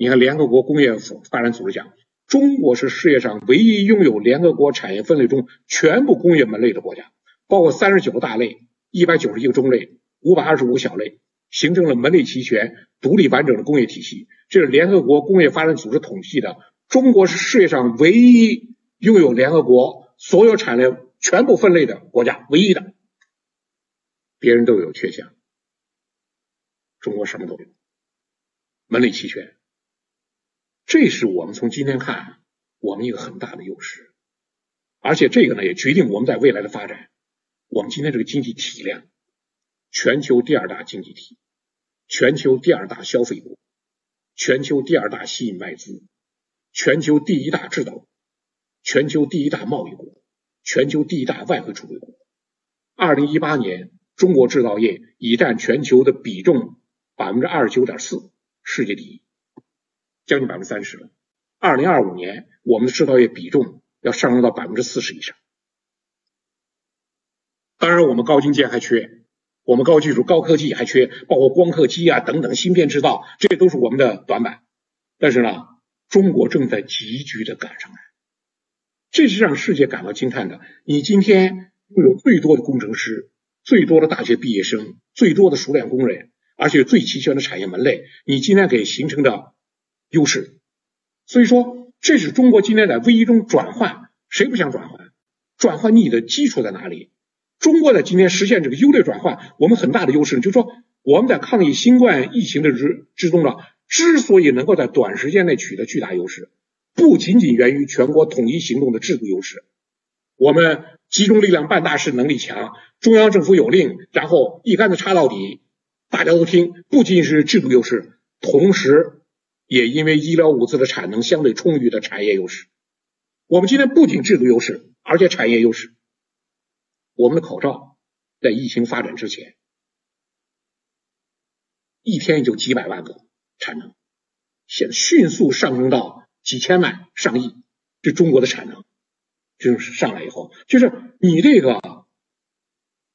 你看，联合国工业发展组织讲，中国是世界上唯一拥有联合国产业分类中全部工业门类的国家，包括三十九个大类、一百九十一个中类、五百二十五个小类，形成了门类齐全、独立完整的工业体系。这是联合国工业发展组织统计的，中国是世界上唯一拥有联合国所有产业全部分类的国家，唯一的，别人都有缺陷，中国什么都有，门类齐全。这是我们从今天看，我们一个很大的优势，而且这个呢也决定我们在未来的发展。我们今天这个经济体量，全球第二大经济体，全球第二大消费国，全球第二大吸引外资，全球第一大制造，全球第一大贸易国，全球第一大外汇储备国。二零一八年，中国制造业已占全球的比重百分之二十九点四，世界第一。将近百分之三十了。二零二五年，我们的制造业比重要上升到百分之四十以上。当然，我们高精尖还缺，我们高技术、高科技还缺，包括光刻机啊等等芯片制造，这些都是我们的短板。但是呢，中国正在急剧的赶上来，这是让世界感到惊叹的。你今天拥有最多的工程师、最多的大学毕业生、最多的熟练工人，而且最齐全的产业门类，你今天给形成的。优势，所以说这是中国今天在危机中转换，谁不想转换？转换你的基础在哪里？中国在今天实现这个优劣转换，我们很大的优势就是说我们在抗疫新冠疫情的之之中呢，之所以能够在短时间内取得巨大优势，不仅仅源于全国统一行动的制度优势，我们集中力量办大事能力强，中央政府有令，然后一竿子插到底，大家都听，不仅仅是制度优势，同时。也因为医疗物资的产能相对充裕的产业优势，我们今天不仅制度优势，而且产业优势。我们的口罩在疫情发展之前，一天也就几百万个产能，现迅速上升到几千万、上亿，这中国的产能就是上来以后，就是你这个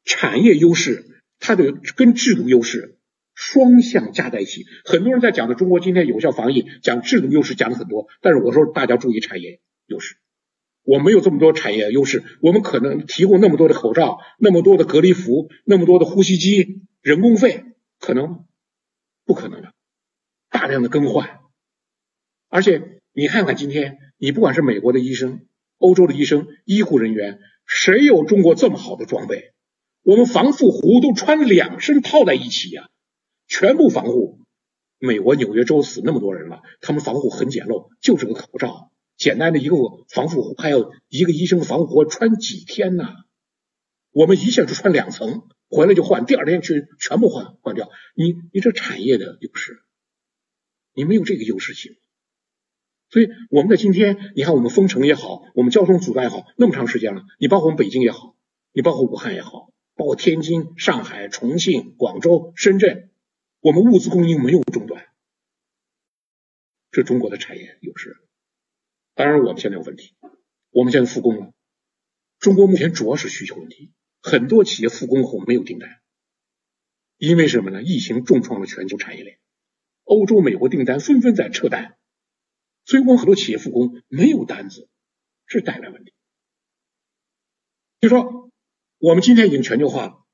产业优势，它的跟制度优势。双向加在一起，很多人在讲的中国今天有效防疫，讲制度优势讲的很多，但是我说大家注意产业优势，我没有这么多产业优势，我们可能提供那么多的口罩，那么多的隔离服，那么多的呼吸机，人工费可能不可能的，大量的更换，而且你看看今天，你不管是美国的医生、欧洲的医生、医护人员，谁有中国这么好的装备？我们防护服都穿两身套在一起呀。全部防护，美国纽约州死那么多人了，他们防护很简陋，就是个口罩，简单的一个防护服，还有一个医生的防护服穿几天呢？我们一下就穿两层，回来就换，第二天去全部换换掉。你你这产业的优势，你没有这个优势性，所以我们在今天，你看我们封城也好，我们交通阻断也好，那么长时间了，你包括我们北京也好，你包括武汉也好，包括天津、上海、重庆、广州、深圳。我们物资供应没有中断，这中国的产业优势。当然，我们现在有问题，我们现在复工了。中国目前主要是需求问题，很多企业复工后没有订单，因为什么呢？疫情重创了全球产业链，欧洲、美国订单纷纷在撤单，所以我们很多企业复工没有单子，是带来问题。就说我们今天已经全球化了。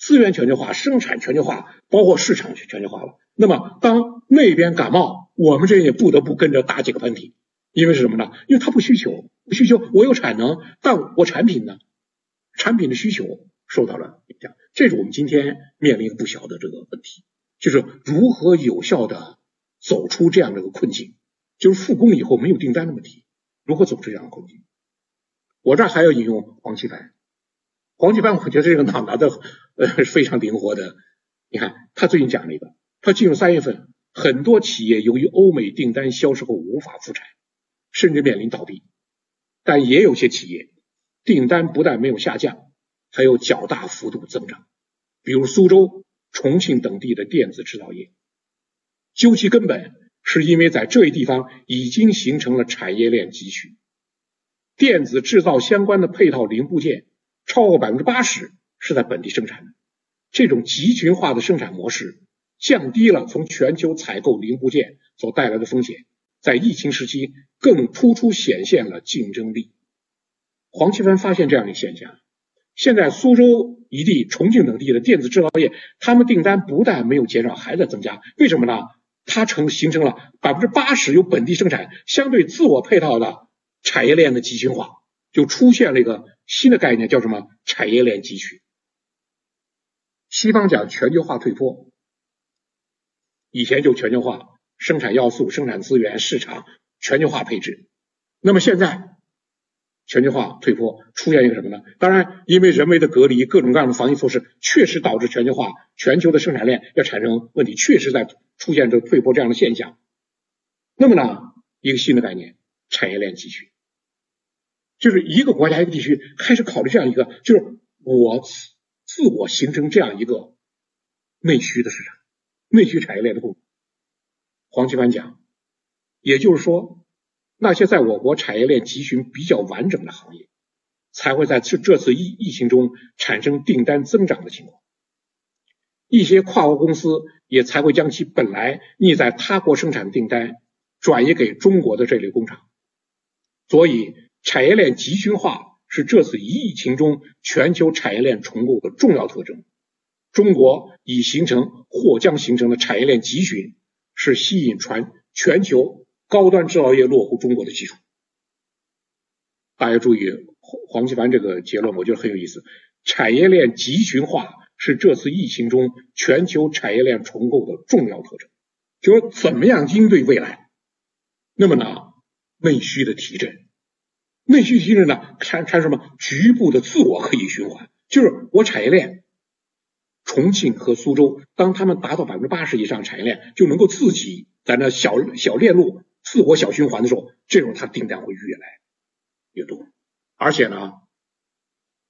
资源全球化、生产全球化，包括市场全球化了。那么，当那边感冒，我们这也不得不跟着打几个喷嚏，因为是什么呢？因为他不需求，不需求，我有产能，但我产品呢？产品的需求受到了影响，这是我们今天面临不小的这个问题，就是如何有效的走出这样的一个困境，就是复工以后没有订单的问题，如何走出这样的困境？我这儿还要引用黄奇帆。黄奇帆，我觉得这个脑脑子呃非常灵活的。你看，他最近讲了一个，他进入三月份，很多企业由于欧美订单消失后无法复产，甚至面临倒闭。但也有些企业订单不但没有下降，还有较大幅度增长，比如苏州、重庆等地的电子制造业。究其根本，是因为在这一地方已经形成了产业链集群，电子制造相关的配套零部件。超过百分之八十是在本地生产的，这种集群化的生产模式降低了从全球采购零部件所带来的风险，在疫情时期更突出显现了竞争力。黄奇帆发现这样的现象，现在苏州一地、重庆等地的电子制造业，他们订单不但没有减少，还在增加。为什么呢？它成形成了百分之八十由本地生产、相对自我配套的产业链的集群化，就出现了一个新的概念，叫什么？产业链集群。西方讲全球化退坡，以前就全球化，生产要素、生产资源、市场全球化配置。那么现在全球化退坡，出现一个什么呢？当然，因为人为的隔离、各种各样的防疫措施，确实导致全球化、全球的生产链要产生问题，确实在出现这退坡这样的现象。那么呢，一个新的概念，产业链集群，就是一个国家、一个地区开始考虑这样一个，就是我。自我形成这样一个内需的市场，内需产业链的供。黄奇帆讲，也就是说，那些在我国产业链集群比较完整的行业，才会在这这次疫疫情中产生订单增长的情况。一些跨国公司也才会将其本来腻在他国生产订单转移给中国的这类工厂。所以，产业链集群化。是这次疫情中全球产业链重构的重要特征。中国已形成或将形成的产业链集群，是吸引全全球高端制造业落户中国的基础。大家注意黄奇帆这个结论，我觉得很有意思。产业链集群化是这次疫情中全球产业链重构的重要特征。就说怎么样应对未来？那么呢，内需的提振。内需提振呢，产产什么？局部的自我可以循环，就是我产业链，重庆和苏州，当他们达到百分之八十以上产业链，就能够自己在那小小链路自我小循环的时候，这种它订单会越来越多。而且呢，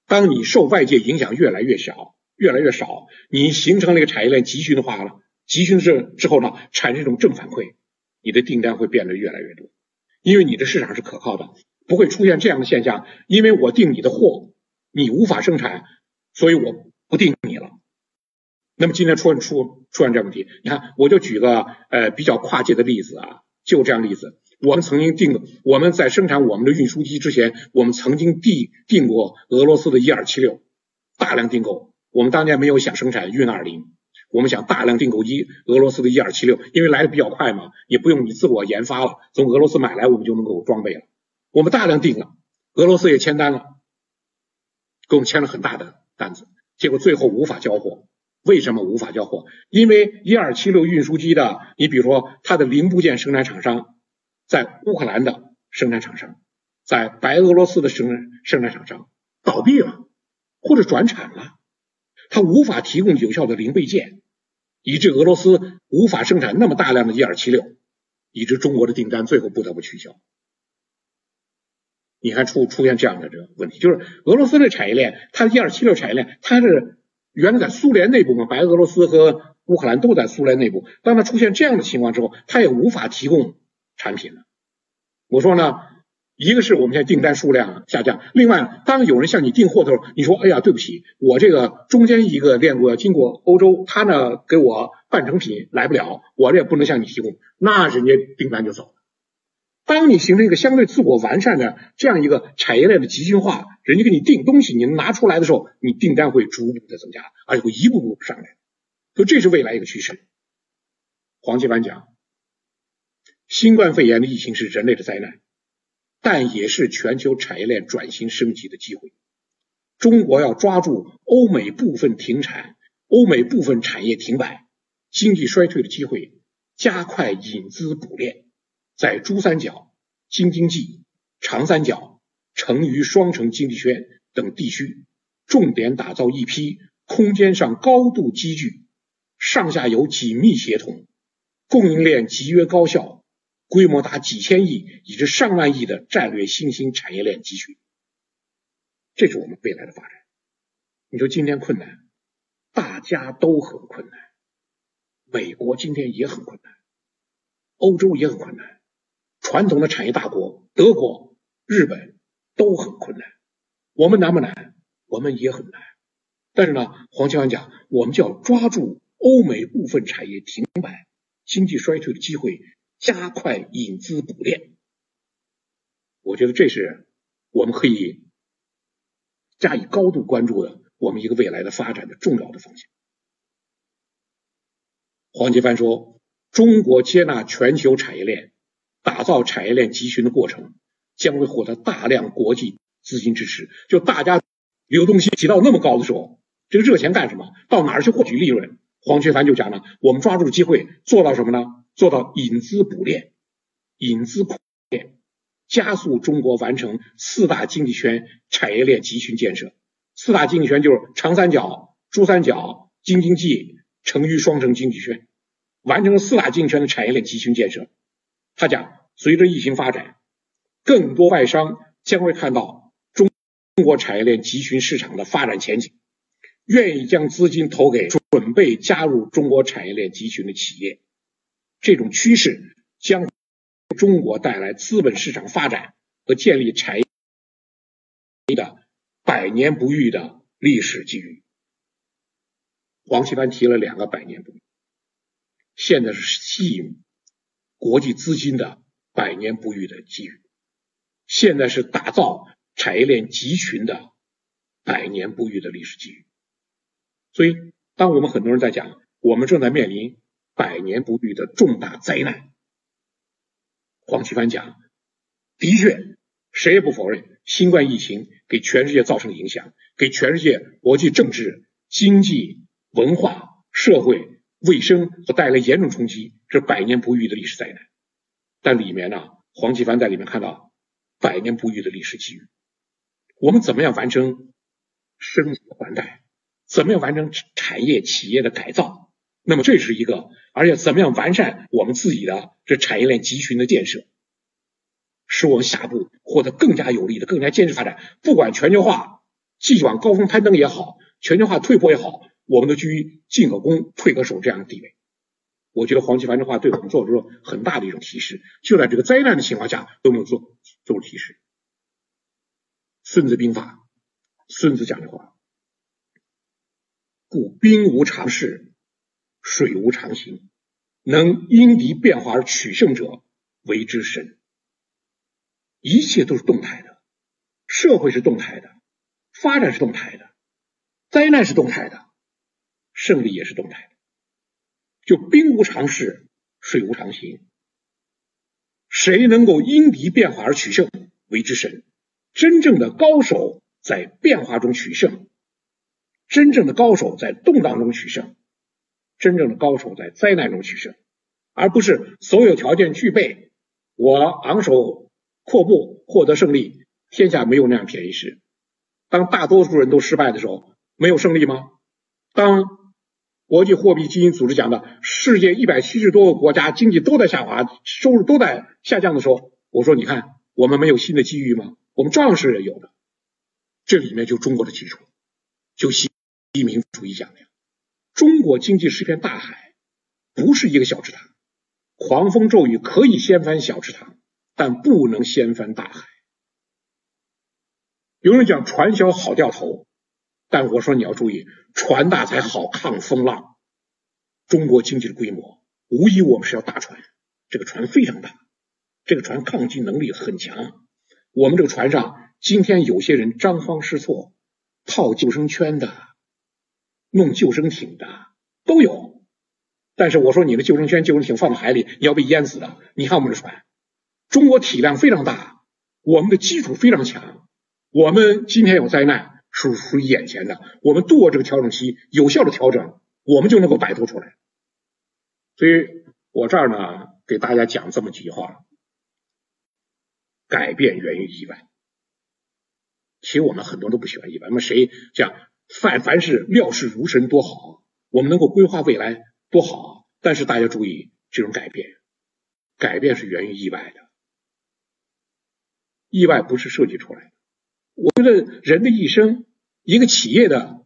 当你受外界影响越来越小、越来越少，你形成了一个产业链集群的话了，集群之之后呢，产生一种正反馈，你的订单会变得越来越多，因为你的市场是可靠的。不会出现这样的现象，因为我订你的货，你无法生产，所以我不订你了。那么今天出现出出现这问题，你看，我就举个呃比较跨界的例子啊，就这样例子，我们曾经订，我们在生产我们的运输机之前，我们曾经订订过俄罗斯的一二七六，大量订购。我们当年没有想生产运二零，我们想大量订购机俄罗斯的一二七六，因为来的比较快嘛，也不用你自我研发了，从俄罗斯买来我们就能够装备了。我们大量订了，俄罗斯也签单了，给我们签了很大的单子，结果最后无法交货。为什么无法交货？因为一二七六运输机的，你比如说它的零部件生产厂商，在乌克兰的生产厂商，在白俄罗斯的生生产厂商倒闭了，或者转产了，它无法提供有效的零配件，以致俄罗斯无法生产那么大量的一二七六，以致中国的订单最后不得不取消。你还出出现这样的这个问题，就是俄罗斯的产业链，它的一二七六产业链，它是原来在苏联内部嘛，白俄罗斯和乌克兰都在苏联内部。当它出现这样的情况之后，它也无法提供产品了。我说呢，一个是我们现在订单数量下降，另外，当有人向你订货的时候，你说，哎呀，对不起，我这个中间一个链路要经过欧洲，他呢给我半成品来不了，我这也不能向你提供，那人家订单就走了。当你形成一个相对自我完善的这样一个产业链的集群化，人家给你订东西，你拿出来的时候，你订单会逐步的增加，而且会一步步上来，所以这是未来一个趋势。黄奇帆讲，新冠肺炎的疫情是人类的灾难，但也是全球产业链转型升级的机会。中国要抓住欧美部分停产、欧美部分产业停摆、经济衰退的机会，加快引资补链。在珠三角、京津冀、长三角、成渝双城经济圈等地区，重点打造一批空间上高度集聚、上下游紧密协同、供应链集约高效、规模达几千亿以至上万亿的战略新兴产业链集群。这是我们未来的发展。你说今天困难，大家都很困难，美国今天也很困难，欧洲也很困难。传统的产业大国德国、日本都很困难，我们难不难？我们也很难。但是呢，黄奇帆讲，我们就要抓住欧美部分产业停摆、经济衰退的机会，加快引资补链。我觉得这是我们可以加以高度关注的，我们一个未来的发展的重要的方向。黄奇帆说：“中国接纳全球产业链、打造产业链集群的过程，将会获得大量国际资金支持。就大家流动性提到那么高的时候，这个热钱干什么？到哪儿去获取利润？”黄学凡就讲了：“我们抓住机会，做到什么呢？做到引资补链、引资扩链。”加速中国完成四大经济圈产业链集群建设。四大经济圈就是长三角、珠三角、京津冀、成渝双城经济圈，完成了四大经济圈的产业链集群建设。他讲，随着疫情发展，更多外商将会看到中中国产业链集群市场的发展前景，愿意将资金投给准备加入中国产业链集群的企业。这种趋势将。中国带来资本市场发展和建立产业的百年不遇的历史机遇。黄奇帆提了两个百年不遇，现在是吸引国际资金的百年不遇的机遇，现在是打造产业链集群的百年不遇的历史机遇。所以，当我们很多人在讲我们正在面临百年不遇的重大灾难。黄奇帆讲，的确，谁也不否认，新冠疫情给全世界造成影响，给全世界国际政治、经济、文化、社会、卫生所带来严重冲击，是百年不遇的历史灾难。但里面呢，黄奇帆在里面看到百年不遇的历史机遇。我们怎么样完成升级换代？怎么样完成产业企业的改造？那么这是一个，而且怎么样完善我们自己的这产业链集群的建设，使我们下一步获得更加有利的、更加坚实发展。不管全球化继续往高峰攀登也好，全球化退坡也好，我们都居于进可攻、退可守这样的地位。我觉得黄奇帆这话对我们做出了很大的一种提示，就在这个灾难的情况下都没有做做出提示。孙子兵法，孙子讲的话，故兵无常势。水无常形，能因敌变化而取胜者为之神。一切都是动态的，社会是动态的，发展是动态的，灾难是动态的，胜利也是动态的。就兵无常势，水无常形。谁能够因敌变化而取胜，为之神。真正的高手在变化中取胜，真正的高手在动荡中取胜。真正的高手在灾难中取胜，而不是所有条件具备，我昂首阔步获得胜利。天下没有那样便宜事。当大多数人都失败的时候，没有胜利吗？当国际货币基金组织讲的世界一百七十多个国家经济都在下滑，收入都在下降的时候，我说你看我们没有新的机遇吗？我们照样是有的。这里面就中国的基础，就习近平主义讲的呀。中国经济是片大海，不是一个小池塘。狂风骤雨可以掀翻小池塘，但不能掀翻大海。有人讲船小好掉头，但我说你要注意，船大才好抗风浪。中国经济的规模，无疑我们是要大船，这个船非常大，这个船抗击能力很强。我们这个船上，今天有些人张慌失措，套救生圈的。弄救生艇的都有，但是我说你的救生圈、救生艇放到海里，你要被淹死的。你看我们的船，中国体量非常大，我们的基础非常强。我们今天有灾难是属于眼前的，我们度过这个调整期，有效的调整，我们就能够摆脱出来。所以我这儿呢，给大家讲这么几句话：改变源于意外。其实我们很多都不喜欢意外，那么谁讲？凡凡事料事如神多好，我们能够规划未来多好。但是大家注意，这种改变，改变是源于意外的，意外不是设计出来的。我觉得人的一生，一个企业的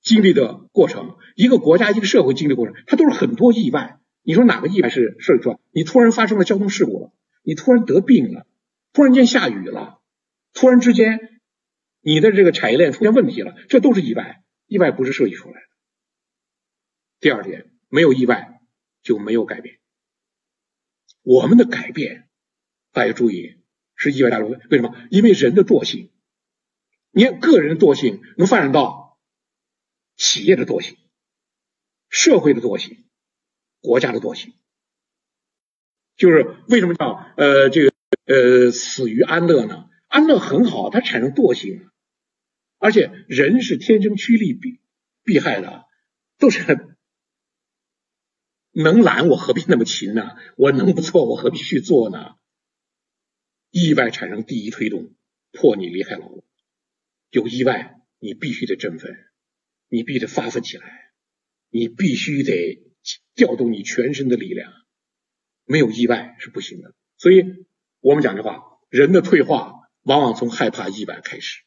经历的过程，一个国家、一个社会经历过程，它都是很多意外。你说哪个意外是设计出来？你突然发生了交通事故了，你突然得病了，突然间下雨了，突然之间。你的这个产业链出现问题了，这都是意外，意外不是设计出来的。第二点，没有意外就没有改变。我们的改变，大家注意是意外大陆，为什么？因为人的惰性，你看个人的惰性能发展到企业的惰性、社会的惰性、国家的惰性，就是为什么叫呃这个呃死于安乐呢？安乐很好，它产生惰性，而且人是天生趋利避避害的，都是。能懒我何必那么勤呢？我能不做我何必去做呢？意外产生第一推动，迫你离开老路。有意外，你必须得振奋，你必须得发奋起来，你必须得调动你全身的力量。没有意外是不行的。所以，我们讲这话，人的退化往往从害怕意外开始。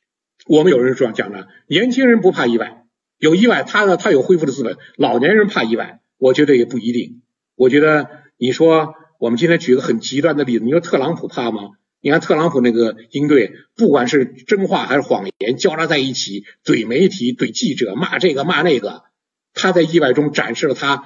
我们有人这样讲呢：年轻人不怕意外，有意外他呢他有恢复的资本；老年人怕意外。我觉得也不一定。我觉得你说我们今天举个很极端的例子，你说特朗普怕吗？你看特朗普那个应对，不管是真话还是谎言交叉在一起，怼媒体、怼记者，骂这个骂那个，他在意外中展示了他。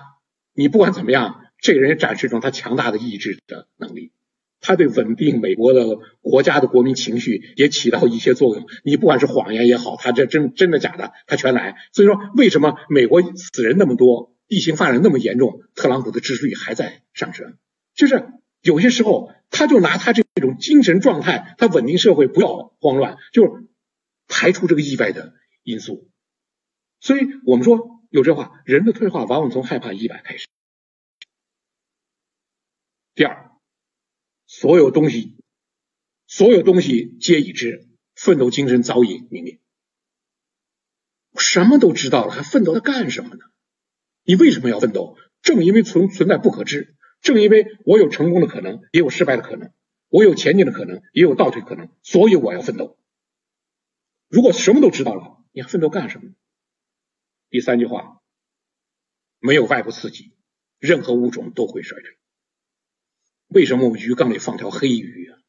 你不管怎么样，这个人展示出他强大的意志的能力，他对稳定美国的国家的国民情绪也起到一些作用。你不管是谎言也好，他这真真的假的，他全来。所以说，为什么美国死人那么多？疫情发展那么严重，特朗普的支持率还在上升。就是有些时候，他就拿他这一种精神状态，它稳定社会，不要慌乱，就排除这个意外的因素。所以我们说有这话，人的退化往往从害怕意外开始。第二，所有东西，所有东西皆已知，奋斗精神早已泯灭。什么都知道了，还奋斗它干什么呢？你为什么要奋斗？正因为存存在不可知，正因为我有成功的可能，也有失败的可能，我有前进的可能，也有倒退可能，所以我要奋斗。如果什么都知道了，你还奋斗干什么？第三句话，没有外部刺激，任何物种都会衰退。为什么我们鱼缸里放条黑鱼啊？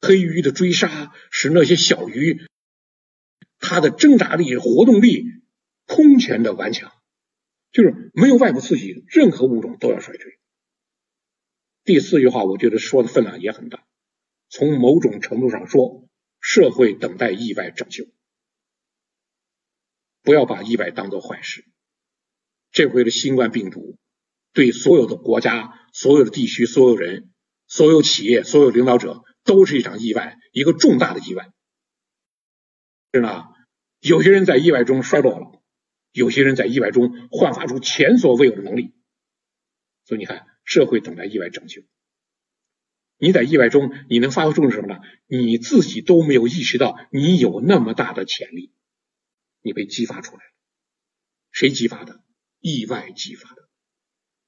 黑鱼的追杀使那些小鱼，它的挣扎力、活动力空前的顽强。就是没有外部刺激，任何物种都要衰退。第四句话，我觉得说的分量也很大。从某种程度上说，社会等待意外拯救，不要把意外当做坏事。这回的新冠病毒对所有的国家、所有的地区、所有人、所有企业、所有领导者都是一场意外，一个重大的意外。是呢？有些人在意外中衰落了。有些人在意外中焕发出前所未有的能力，所以你看，社会等待意外拯救。你在意外中，你能发挥作用什么呢？你自己都没有意识到，你有那么大的潜力，你被激发出来了。谁激发的？意外激发的。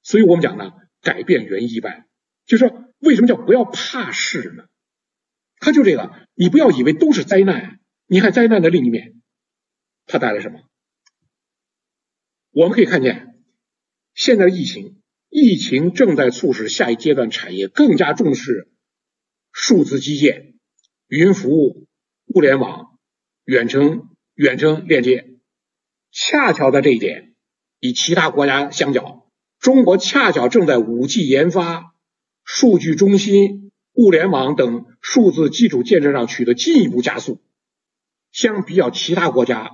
所以我们讲呢，改变原意外，就是说，为什么叫不要怕事呢？他就这个，你不要以为都是灾难。你看灾难的另一面，它带来什么？我们可以看见，现在的疫情，疫情正在促使下一阶段产业更加重视数字基建、云服务、物联网、远程远程链接。恰巧在这一点，与其他国家相较，中国恰巧正在五 G 研发、数据中心、物联网等数字基础建设上取得进一步加速。相比较其他国家，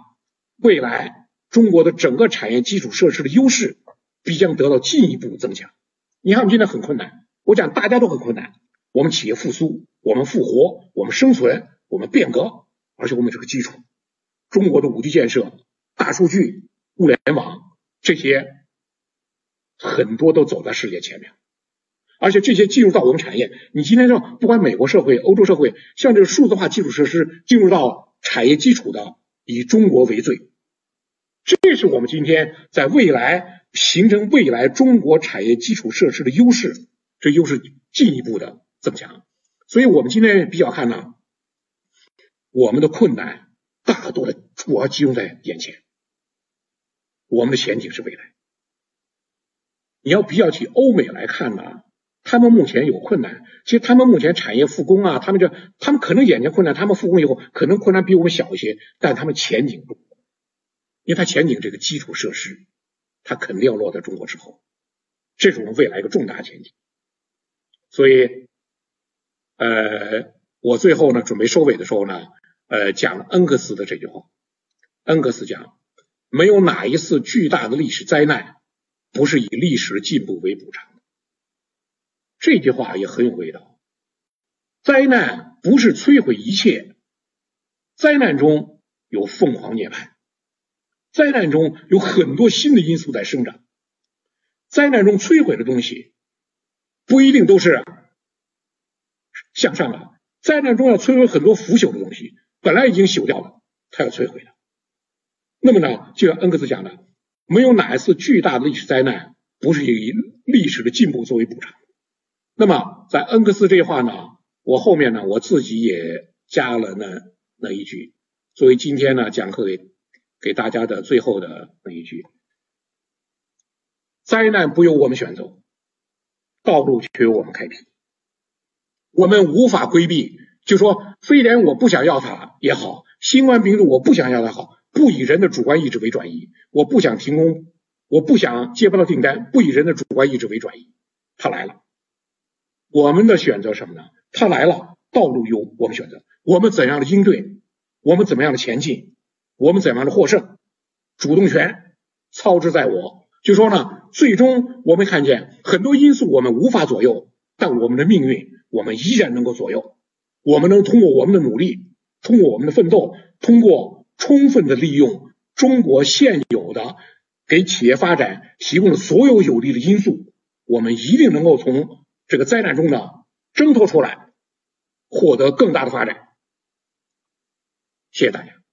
未来。中国的整个产业基础设施的优势必将得到进一步增强。你看，我们现在很困难，我讲大家都很困难。我们企业复苏，我们复活，我们生存，我们变革，而且我们这个基础，中国的五 G 建设、大数据、物联网这些很多都走在世界前面，而且这些进入到我们产业。你今天说，不管美国社会、欧洲社会，像这个数字化基础设施进入到产业基础的，以中国为最。这是我们今天在未来形成未来中国产业基础设施的优势，这优势进一步的增强。所以，我们今天比较看呢，我们的困难大多的主要集中在眼前，我们的前景是未来。你要比较起欧美来看呢，他们目前有困难，其实他们目前产业复工啊，他们这他们可能眼前困难，他们复工以后可能困难比我们小一些，但他们前景。因为他前景这个基础设施，它肯定要落在中国之后，这是我们未来一个重大前景。所以，呃，我最后呢准备收尾的时候呢，呃，讲恩格斯的这句话。恩格斯讲，没有哪一次巨大的历史灾难不是以历史进步为补偿。这句话也很有味道。灾难不是摧毁一切，灾难中有凤凰涅槃，灾难中有很多新的因素在生长。灾难中摧毁的东西不一定都是向上的，灾难中要摧毁很多腐朽的东西，本来已经朽掉了，它要摧毁的。那么呢，就像恩格斯讲的，没有哪一次巨大的历史灾难不是以历史的进步作为补偿。那么在恩格斯这句话呢，我后面呢我自己也加了那那一句，作为今天呢讲课给给大家的最后的那一句：灾难不由我们选择，道路却由我们开辟。我们无法规避，就说非典我不想要它也好，新冠病毒我不想要它好。不以人的主观意志为转移，我不想停工，我不想接不到订单，不以人的主观意志为转移，他来了，我们的选择什么呢？他来了，道路由我们选择，我们怎样的应对，我们怎么样的前进，我们怎样的获胜，主动权操之在我。就说呢，最终我们看见很多因素我们无法左右，但我们的命运我们依然能够左右，我们能通过我们的努力，通过我们的奋斗，通过。充分的利用中国现有的给企业发展提供的所有有利的因素，我们一定能够从这个灾难中呢挣脱出来，获得更大的发展。谢谢大家。